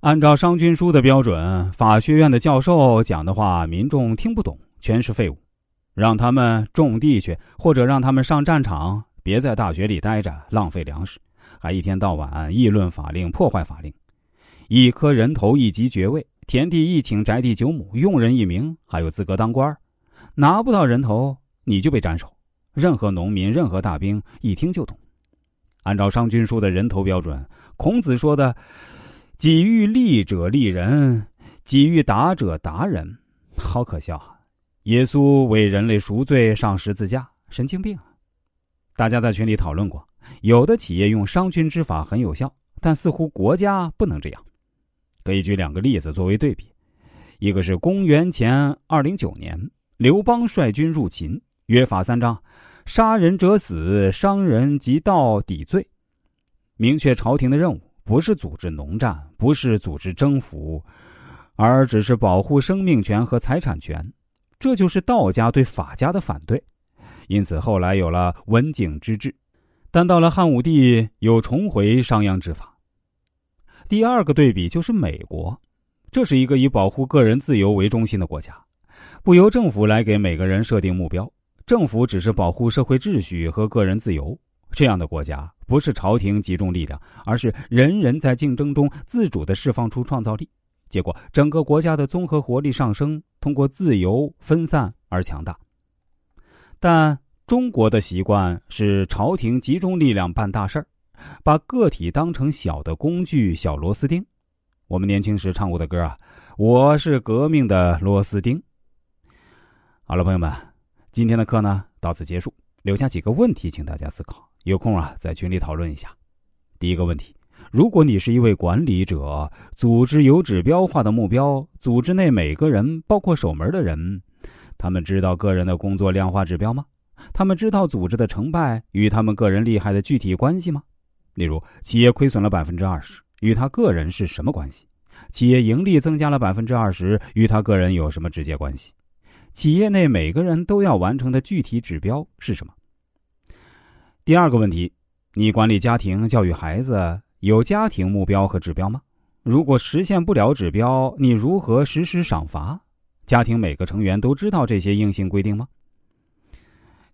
按照商君书的标准，法学院的教授讲的话，民众听不懂，全是废物。让他们种地去，或者让他们上战场，别在大学里待着，浪费粮食，还一天到晚议论法令，破坏法令。一颗人头，一级爵位，田地一顷，宅地九亩，用人一名，还有资格当官拿不到人头，你就被斩首。任何农民，任何大兵，一听就懂。按照商君书的人头标准，孔子说的。己欲立者立人，己欲达者达人，好可笑啊！耶稣为人类赎罪上十字架，神经病啊！大家在群里讨论过，有的企业用商君之法很有效，但似乎国家不能这样。可以举两个例子作为对比：一个是公元前二零九年，刘邦率军入秦，约法三章：杀人者死，伤人及盗抵罪，明确朝廷的任务。不是组织农战，不是组织征服，而只是保护生命权和财产权。这就是道家对法家的反对，因此后来有了文景之治。但到了汉武帝，又重回商鞅之法。第二个对比就是美国，这是一个以保护个人自由为中心的国家，不由政府来给每个人设定目标，政府只是保护社会秩序和个人自由。这样的国家不是朝廷集中力量，而是人人在竞争中自主的释放出创造力，结果整个国家的综合活力上升，通过自由分散而强大。但中国的习惯是朝廷集中力量办大事儿，把个体当成小的工具、小螺丝钉。我们年轻时唱过的歌啊，我是革命的螺丝钉。好了，朋友们，今天的课呢到此结束，留下几个问题，请大家思考。有空啊，在群里讨论一下。第一个问题：如果你是一位管理者，组织有指标化的目标，组织内每个人，包括守门的人，他们知道个人的工作量化指标吗？他们知道组织的成败与他们个人利害的具体关系吗？例如，企业亏损了百分之二十，与他个人是什么关系？企业盈利增加了百分之二十，与他个人有什么直接关系？企业内每个人都要完成的具体指标是什么？第二个问题，你管理家庭、教育孩子有家庭目标和指标吗？如果实现不了指标，你如何实施赏罚？家庭每个成员都知道这些硬性规定吗？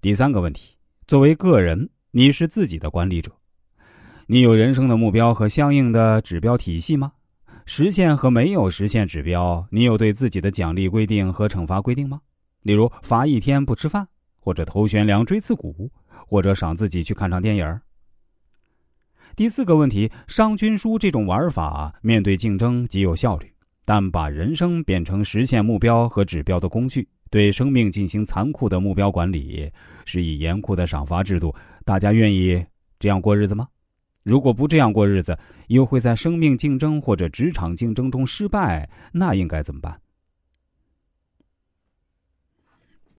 第三个问题，作为个人，你是自己的管理者，你有人生的目标和相应的指标体系吗？实现和没有实现指标，你有对自己的奖励规定和惩罚规定吗？例如罚一天不吃饭，或者头悬梁锥刺股。或者赏自己去看场电影。第四个问题，商君书这种玩法面对竞争极有效率，但把人生变成实现目标和指标的工具，对生命进行残酷的目标管理，是以严酷的赏罚制度，大家愿意这样过日子吗？如果不这样过日子，又会在生命竞争或者职场竞争中失败，那应该怎么办？